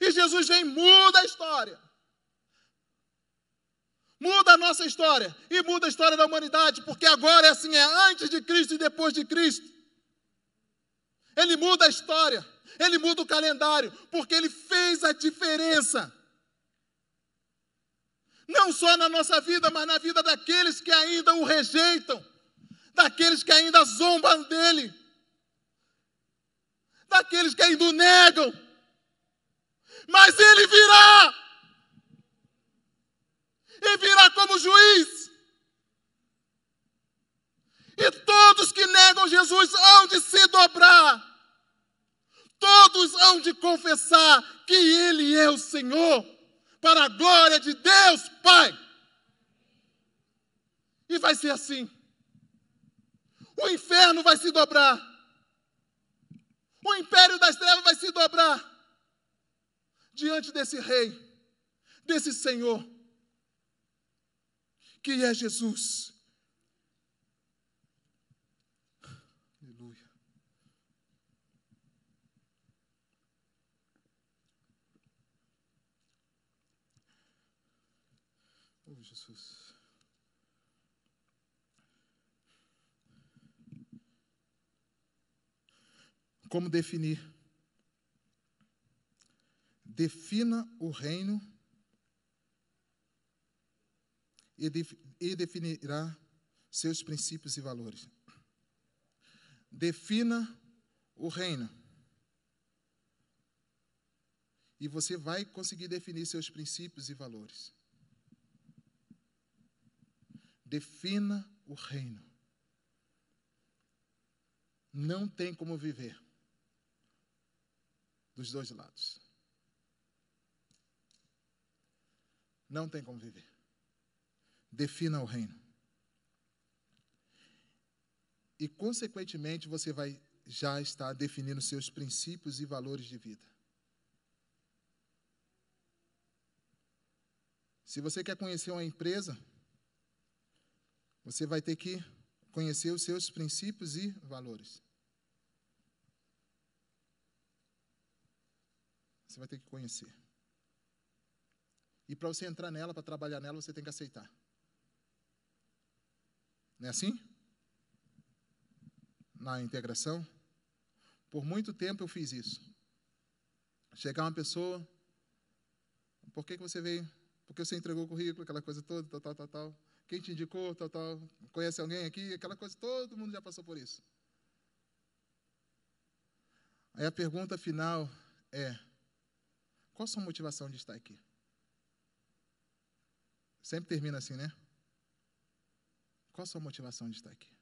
E Jesus vem, muda a história. Muda a nossa história e muda a história da humanidade, porque agora é assim, é antes de Cristo e depois de Cristo. Ele muda a história, ele muda o calendário, porque ele fez a diferença. Não só na nossa vida, mas na vida daqueles que ainda o rejeitam, daqueles que ainda zombam dele, daqueles que ainda o negam. Mas ele virá, e virá como juiz. E todos que negam Jesus hão de se dobrar, todos hão de confessar que Ele é o Senhor para a glória de Deus Pai. E vai ser assim. O inferno vai se dobrar. O império das trevas vai se dobrar diante desse rei, desse Senhor, que é Jesus. Como definir? Defina o reino e, e definirá seus princípios e valores. Defina o reino. E você vai conseguir definir seus princípios e valores. Defina o reino. Não tem como viver dos dois lados. Não tem como viver. Defina o reino. E, consequentemente, você vai já estar definindo seus princípios e valores de vida. Se você quer conhecer uma empresa, você vai ter que conhecer os seus princípios e valores. Você vai ter que conhecer. E para você entrar nela, para trabalhar nela, você tem que aceitar. Não é assim? Na integração. Por muito tempo eu fiz isso. Chegar uma pessoa, por que, que você veio? Porque você entregou o currículo, aquela coisa toda, tal, tal, tal, tal. Quem te indicou, tal, tal. Conhece alguém aqui? Aquela coisa, todo mundo já passou por isso. Aí a pergunta final é: qual a sua motivação de estar aqui? Sempre termina assim, né? Qual a sua motivação de estar aqui?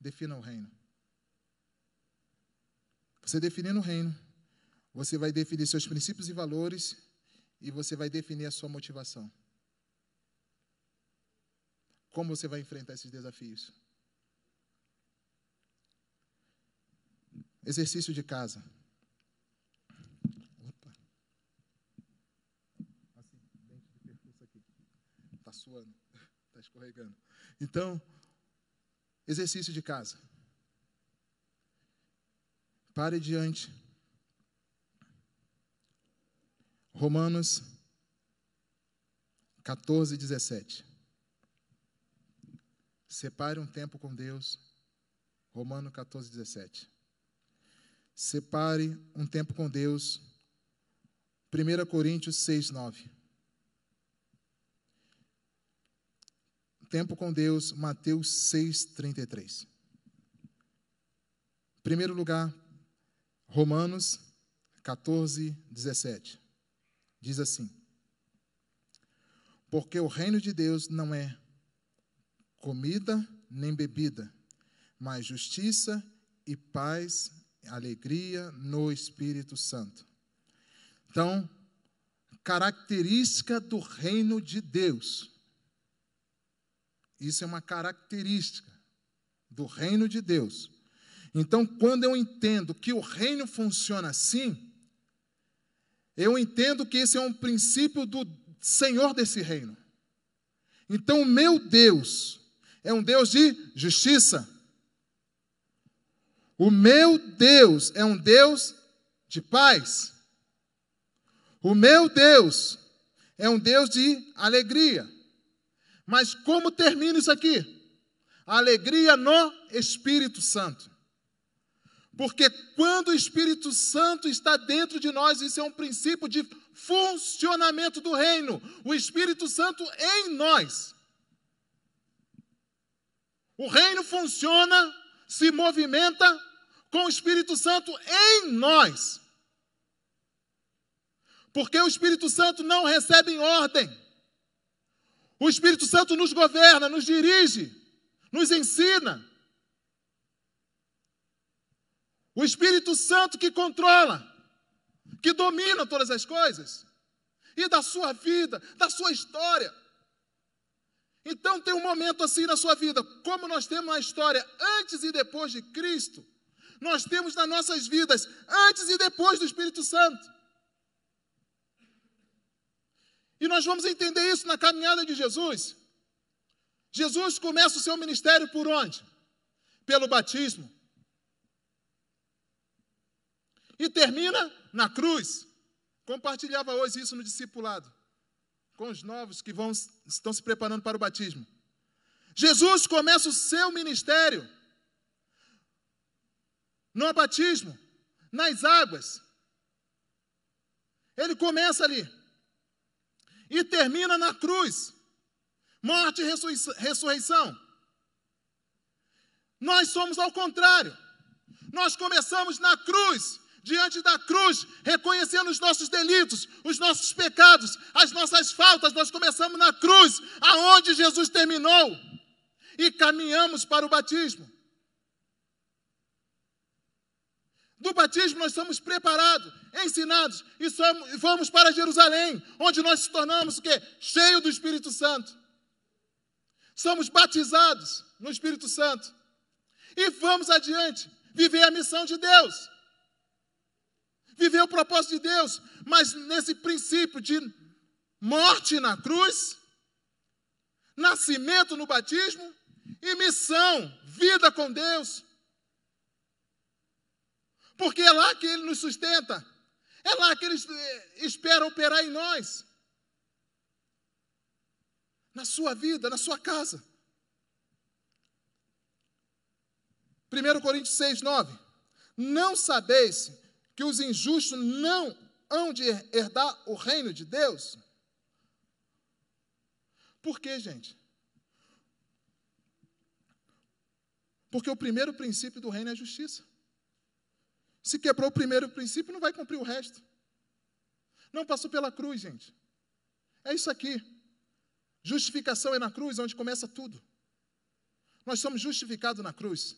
Defina o reino. Você definindo o reino, você vai definir seus princípios e valores e você vai definir a sua motivação. Como você vai enfrentar esses desafios? Exercício de casa. Opa. Acidente de percurso aqui. Está suando, está escorregando. Então, exercício de casa. Pare diante. Romanos 14, 17. Separe um tempo com Deus. Romano 14, 17. Separe um tempo com Deus. 1 Coríntios 6, 9. Tempo com Deus, Mateus 6, 33. Primeiro lugar, Romanos 14, 17. Diz assim: Porque o reino de Deus não é comida nem bebida, mas justiça e paz, alegria no Espírito Santo. Então, característica do reino de Deus. Isso é uma característica do reino de Deus. Então, quando eu entendo que o reino funciona assim, eu entendo que esse é um princípio do Senhor desse reino. Então, o meu Deus é um Deus de justiça. O meu Deus é um Deus de paz. O meu Deus é um Deus de alegria. Mas como termina isso aqui? Alegria no Espírito Santo. Porque quando o Espírito Santo está dentro de nós, isso é um princípio de funcionamento do reino. O Espírito Santo em nós. O reino funciona, se movimenta com o Espírito Santo em nós. Porque o Espírito Santo não recebe ordem. O Espírito Santo nos governa, nos dirige, nos ensina. O Espírito Santo que controla, que domina todas as coisas, e da sua vida, da sua história. Então tem um momento assim na sua vida, como nós temos uma história antes e depois de Cristo, nós temos nas nossas vidas antes e depois do Espírito Santo. E nós vamos entender isso na caminhada de Jesus. Jesus começa o seu ministério por onde? Pelo batismo e termina na cruz. Compartilhava hoje isso no discipulado, com os novos que vão, estão se preparando para o batismo. Jesus começa o seu ministério no batismo, nas águas. Ele começa ali e termina na cruz, morte e ressurreição. Nós somos ao contrário. Nós começamos na cruz diante da cruz, reconhecendo os nossos delitos, os nossos pecados, as nossas faltas. Nós começamos na cruz, aonde Jesus terminou, e caminhamos para o batismo. Do batismo nós somos preparados, ensinados e somos, vamos para Jerusalém, onde nós se tornamos o quê? Cheio do Espírito Santo. Somos batizados no Espírito Santo. E vamos adiante, viver a missão de Deus viver o propósito de Deus, mas nesse princípio de morte na cruz, nascimento no batismo e missão, vida com Deus. Porque é lá que Ele nos sustenta, é lá que Ele espera operar em nós, na sua vida, na sua casa. 1 Coríntios 6, 9. Não sabeis que os injustos não hão de herdar o reino de Deus? Por quê, gente? Porque o primeiro princípio do reino é a justiça. Se quebrou o primeiro princípio, não vai cumprir o resto. Não passou pela cruz, gente. É isso aqui. Justificação é na cruz, onde começa tudo. Nós somos justificados na cruz.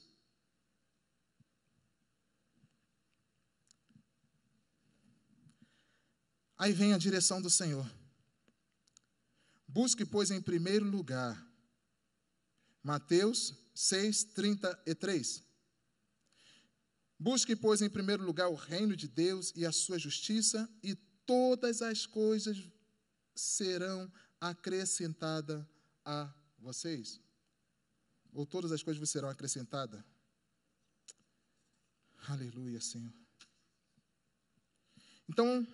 Aí vem a direção do Senhor. Busque, pois, em primeiro lugar. Mateus 6, 33. Busque, pois, em primeiro lugar o reino de Deus e a sua justiça, e todas as coisas serão acrescentadas a vocês. Ou todas as coisas serão acrescentadas. Aleluia, Senhor. Então,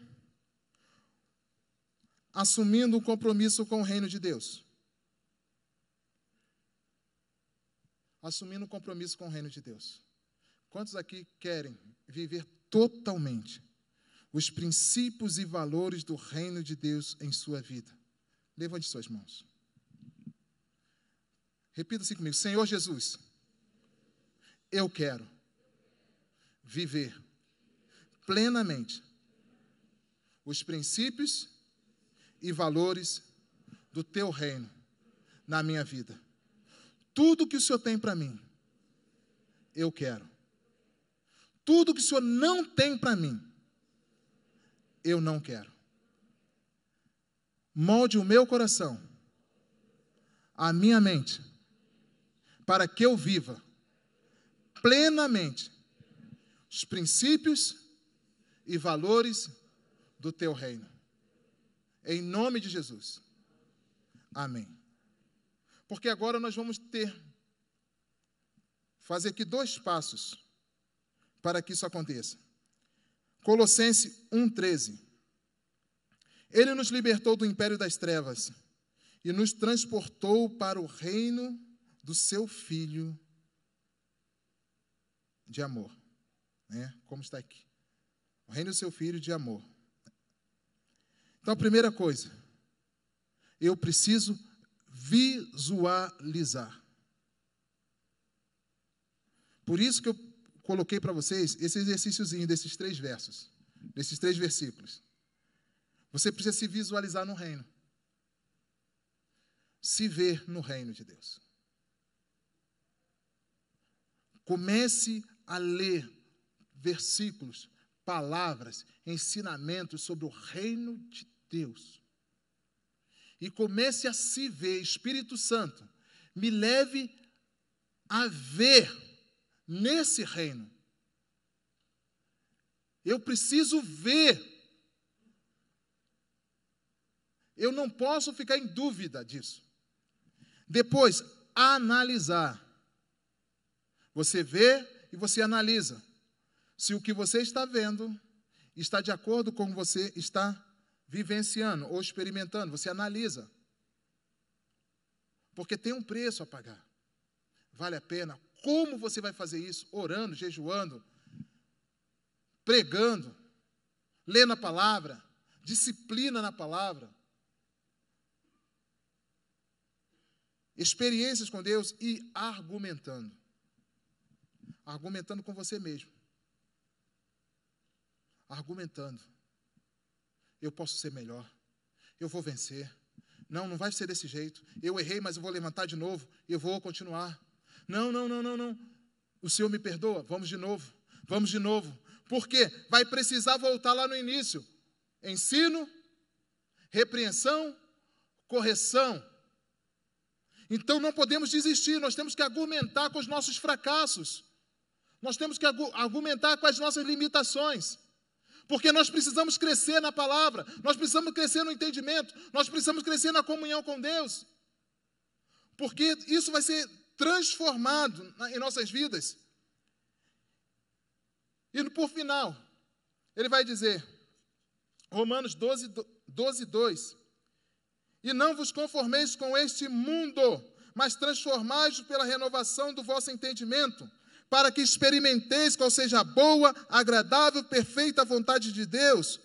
assumindo um compromisso com o reino de Deus. Assumindo um compromisso com o reino de Deus. Quantos aqui querem viver totalmente os princípios e valores do reino de Deus em sua vida? Levante suas mãos. Repita assim comigo: Senhor Jesus, eu quero viver plenamente os princípios e valores do teu reino na minha vida. Tudo que o Senhor tem para mim, eu quero. Tudo que o Senhor não tem para mim, eu não quero. Molde o meu coração, a minha mente, para que eu viva plenamente os princípios e valores do teu reino. Em nome de Jesus. Amém. Porque agora nós vamos ter fazer aqui dois passos para que isso aconteça. Colossenses 1:13. Ele nos libertou do império das trevas e nos transportou para o reino do seu filho de amor, né? Como está aqui. O reino do seu filho de amor. Então, a primeira coisa, eu preciso visualizar. Por isso que eu coloquei para vocês esse exercíciozinho desses três versos, desses três versículos. Você precisa se visualizar no reino. Se ver no reino de Deus. Comece a ler versículos, palavras, ensinamentos sobre o reino de Deus. E comece a se ver, Espírito Santo, me leve a ver nesse reino. Eu preciso ver. Eu não posso ficar em dúvida disso. Depois, analisar. Você vê e você analisa se o que você está vendo está de acordo com o que você está vivenciando ou experimentando. Você analisa. Porque tem um preço a pagar. Vale a pena. Como você vai fazer isso? Orando, jejuando, pregando, lendo a palavra, disciplina na palavra. Experiências com Deus e argumentando. Argumentando com você mesmo. Argumentando. Eu posso ser melhor. Eu vou vencer. Não, não vai ser desse jeito. Eu errei, mas eu vou levantar de novo. Eu vou continuar. Não, não, não, não, não. O Senhor me perdoa. Vamos de novo. Vamos de novo. Por quê? Vai precisar voltar lá no início. Ensino, repreensão, correção. Então não podemos desistir, nós temos que argumentar com os nossos fracassos. Nós temos que argumentar com as nossas limitações. Porque nós precisamos crescer na palavra, nós precisamos crescer no entendimento, nós precisamos crescer na comunhão com Deus. Porque isso vai ser transformado em nossas vidas. E por final, ele vai dizer, Romanos 12, 12 2: E não vos conformeis com este mundo, mas transformai-vos pela renovação do vosso entendimento, para que experimenteis qual seja a boa, agradável, perfeita vontade de Deus.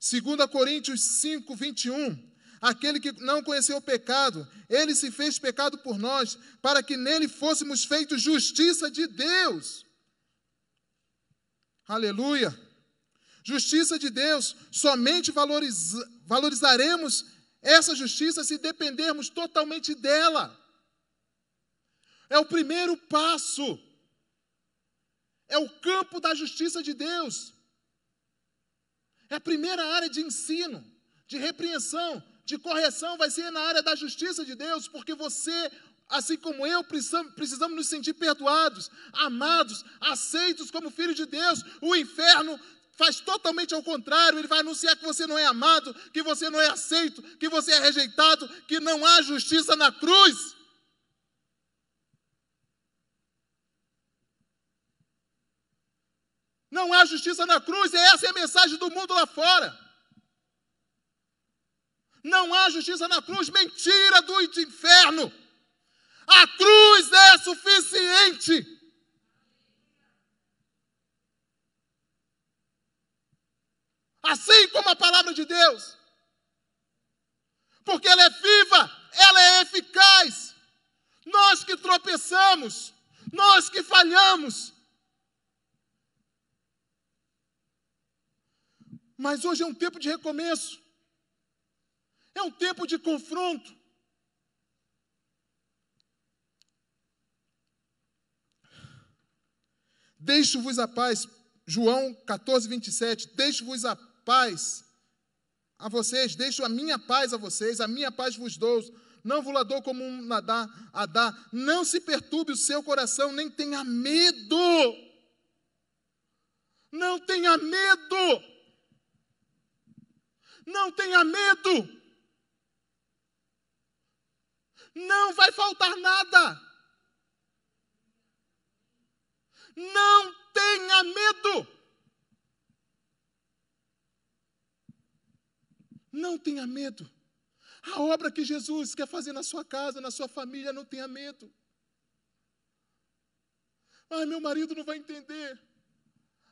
2 Coríntios 5, 21 aquele que não conheceu o pecado, ele se fez pecado por nós, para que nele fôssemos feitos justiça de Deus. Aleluia! Justiça de Deus, somente valoriza, valorizaremos essa justiça se dependermos totalmente dela. É o primeiro passo. É o campo da justiça de Deus. É a primeira área de ensino, de repreensão, de correção vai ser na área da justiça de Deus, porque você, assim como eu, precisamos, precisamos nos sentir perdoados, amados, aceitos como filhos de Deus. O inferno faz totalmente ao contrário, ele vai anunciar que você não é amado, que você não é aceito, que você é rejeitado, que não há justiça na cruz. Não há justiça na cruz, e essa é a mensagem do mundo lá fora. Não há justiça na cruz, mentira do inferno. A cruz é suficiente. Assim como a palavra de Deus. Porque ela é viva, ela é eficaz. Nós que tropeçamos, nós que falhamos. Mas hoje é um tempo de recomeço. É um tempo de confronto. Deixo-vos a paz, João 14, 27. Deixo-vos a paz a vocês, deixo a minha paz a vocês, a minha paz vos dou. não vulador como um nadar, Adá. Não se perturbe o seu coração, nem tenha medo. Não tenha medo. Não tenha medo. Não vai faltar nada. Não tenha medo. Não tenha medo. A obra que Jesus quer fazer na sua casa, na sua família, não tenha medo. Ah, meu marido não vai entender.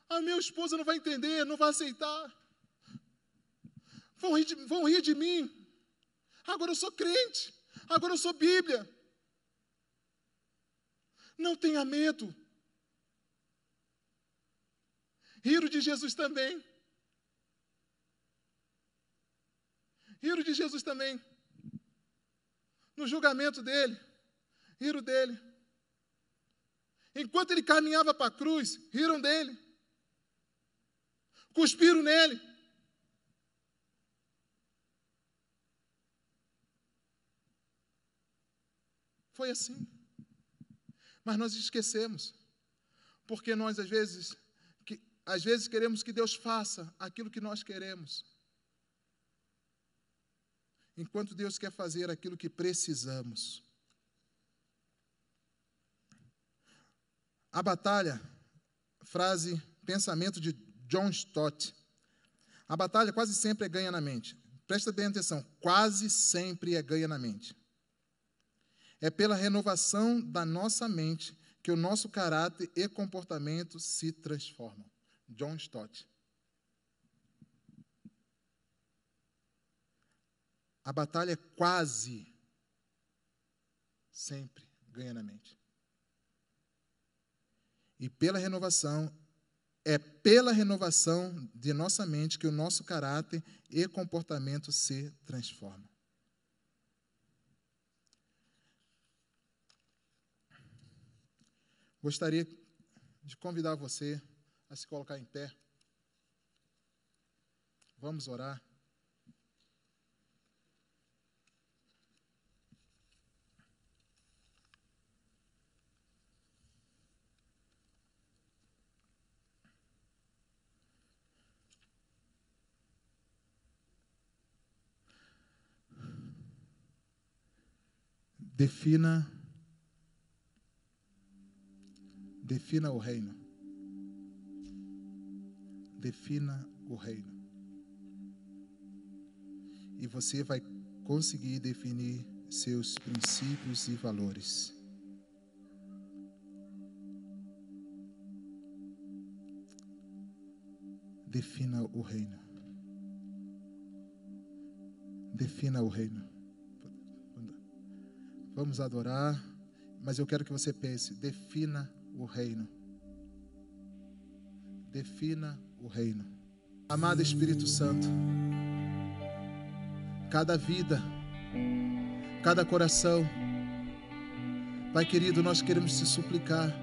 Ah, minha esposa não vai entender, não vai aceitar. Vão rir de, vão rir de mim. Agora eu sou crente. Agora eu sou Bíblia. Não tenha medo. Riram de Jesus também. Riram de Jesus também. No julgamento dele, riram dele. Enquanto ele caminhava para a cruz, riram dele. Cuspiram nele. Foi assim. Mas nós esquecemos. Porque nós, às vezes, que, às vezes queremos que Deus faça aquilo que nós queremos enquanto Deus quer fazer aquilo que precisamos. A batalha, frase, pensamento de John Stott. A batalha quase sempre é ganha na mente. Presta bem atenção, quase sempre é ganha na mente. É pela renovação da nossa mente que o nosso caráter e comportamento se transformam. John Stott. a batalha é quase sempre ganha na mente. E pela renovação, é pela renovação de nossa mente que o nosso caráter e comportamento se transformam. Gostaria de convidar você a se colocar em pé. Vamos orar. Defina defina o reino. Defina o reino. E você vai conseguir definir seus princípios e valores. Defina o reino. Defina o reino. Vamos adorar, mas eu quero que você pense: defina o reino. Defina o reino. Amado Espírito Santo, cada vida, cada coração, Pai querido, nós queremos te suplicar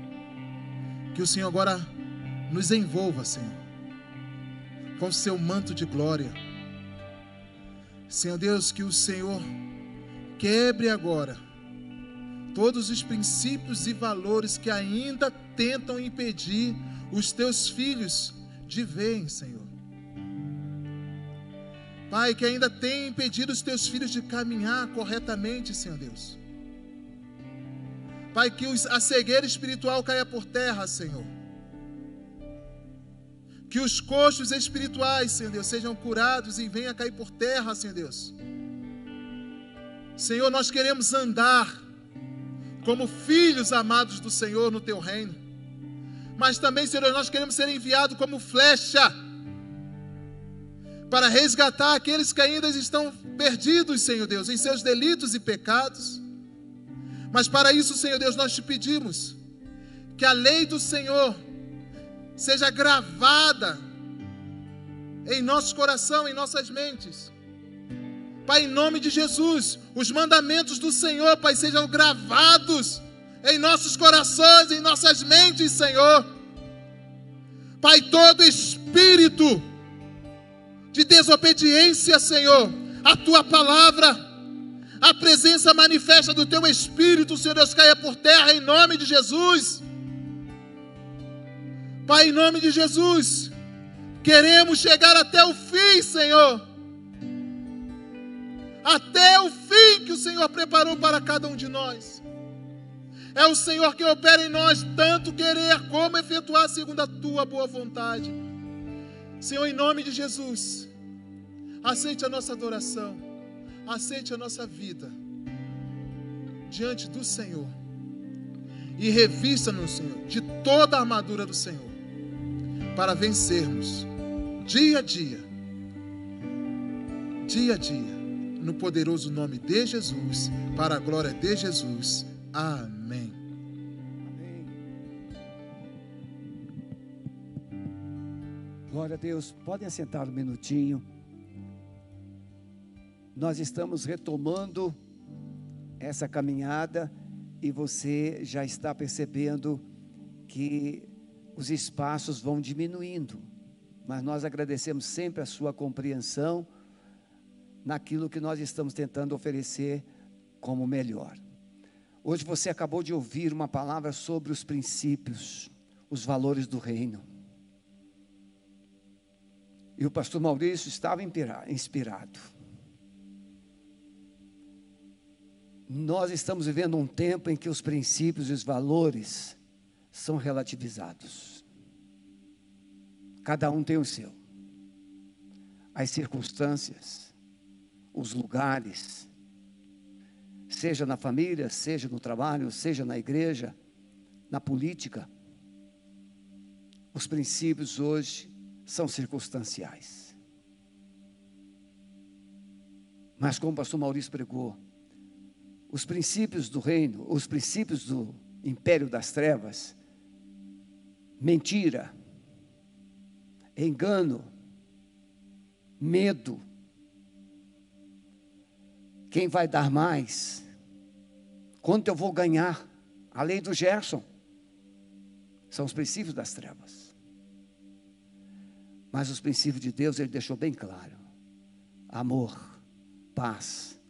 que o Senhor agora nos envolva, Senhor, com o seu manto de glória. Senhor Deus, que o Senhor quebre agora todos os princípios e valores que ainda tentam impedir os teus filhos de verem, Senhor. Pai, que ainda tem impedido os teus filhos de caminhar corretamente, Senhor Deus. Pai, que a cegueira espiritual caia por terra, Senhor. Que os coxos espirituais, Senhor Deus, sejam curados e venham a cair por terra, Senhor Deus. Senhor, nós queremos andar como filhos amados do Senhor no teu reino. Mas também, Senhor, nós queremos ser enviados como flecha para resgatar aqueles que ainda estão perdidos, Senhor Deus, em seus delitos e pecados. Mas para isso, Senhor Deus, nós te pedimos que a lei do Senhor seja gravada em nosso coração, em nossas mentes Pai, em nome de Jesus, os mandamentos do Senhor, Pai, sejam gravados em nossos corações, em nossas mentes, Senhor. Pai, todo espírito de desobediência, Senhor, a tua palavra, A presença manifesta do teu Espírito, Senhor Deus, caia por terra em nome de Jesus. Pai, em nome de Jesus, queremos chegar até o fim, Senhor. Até o fim que o Senhor preparou para cada um de nós. É o Senhor que opera em nós tanto querer como efetuar segundo a tua boa vontade. Senhor, em nome de Jesus, aceite a nossa adoração, aceite a nossa vida diante do Senhor e revista-nos, Senhor, de toda a armadura do Senhor, para vencermos dia a dia, dia a dia, no poderoso nome de Jesus, para a glória de Jesus. Amém. Glória a Deus. Podem assentar um minutinho. Nós estamos retomando essa caminhada e você já está percebendo que os espaços vão diminuindo. Mas nós agradecemos sempre a sua compreensão naquilo que nós estamos tentando oferecer como melhor. Hoje você acabou de ouvir uma palavra sobre os princípios, os valores do reino. E o pastor Maurício estava inspirado. Nós estamos vivendo um tempo em que os princípios e os valores são relativizados. Cada um tem o seu. As circunstâncias, os lugares, seja na família, seja no trabalho, seja na igreja, na política. Os princípios hoje são circunstanciais. Mas como o pastor Maurício pregou, os princípios do reino, os princípios do império das trevas, mentira, engano, medo, quem vai dar mais? Quanto eu vou ganhar? A lei do Gerson. São os princípios das trevas. Mas os princípios de Deus ele deixou bem claro: amor, paz,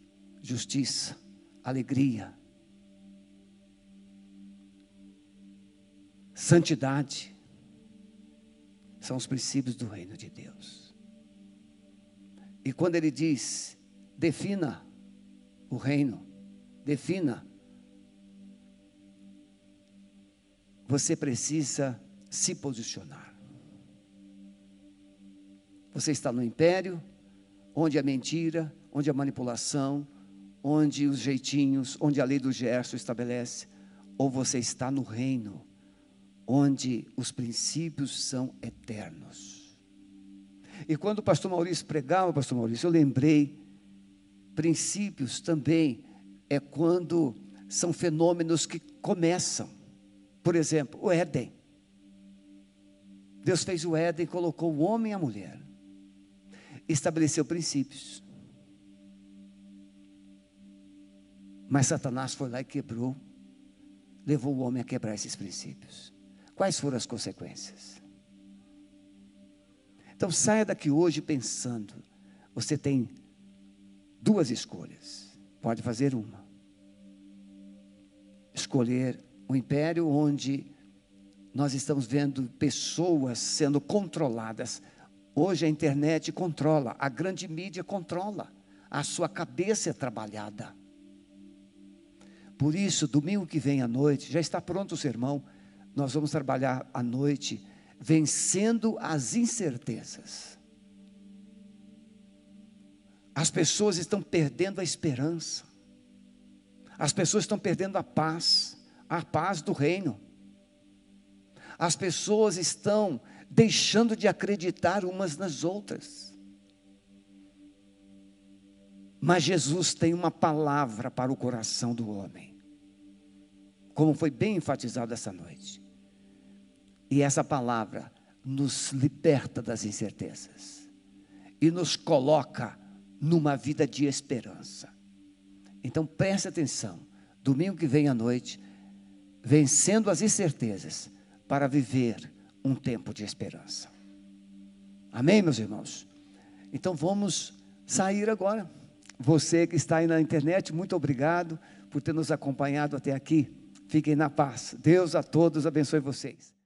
justiça, alegria, santidade. São os princípios do reino de Deus. E quando ele diz, defina o reino, defina. Você precisa se posicionar. Você está no império, onde a mentira, onde a manipulação, onde os jeitinhos, onde a lei do Gerson estabelece, ou você está no reino, onde os princípios são eternos. E quando o pastor Maurício pregava, pastor Maurício, eu lembrei princípios também é quando são fenômenos que começam. Por exemplo, o Éden. Deus fez o Éden, colocou o homem e a mulher, estabeleceu princípios. Mas Satanás foi lá e quebrou, levou o homem a quebrar esses princípios. Quais foram as consequências? Então saia daqui hoje pensando: você tem duas escolhas. Pode fazer uma. Escolher o um império onde nós estamos vendo pessoas sendo controladas. Hoje a internet controla, a grande mídia controla, a sua cabeça é trabalhada. Por isso, domingo que vem à noite, já está pronto o sermão, nós vamos trabalhar à noite, vencendo as incertezas. As pessoas estão perdendo a esperança. As pessoas estão perdendo a paz, a paz do reino. As pessoas estão deixando de acreditar umas nas outras. Mas Jesus tem uma palavra para o coração do homem, como foi bem enfatizado essa noite. E essa palavra nos liberta das incertezas e nos coloca numa vida de esperança. Então preste atenção. Domingo que vem à noite, vencendo as incertezas para viver um tempo de esperança. Amém, meus irmãos? Então vamos sair agora. Você que está aí na internet, muito obrigado por ter nos acompanhado até aqui. Fiquem na paz. Deus a todos abençoe vocês.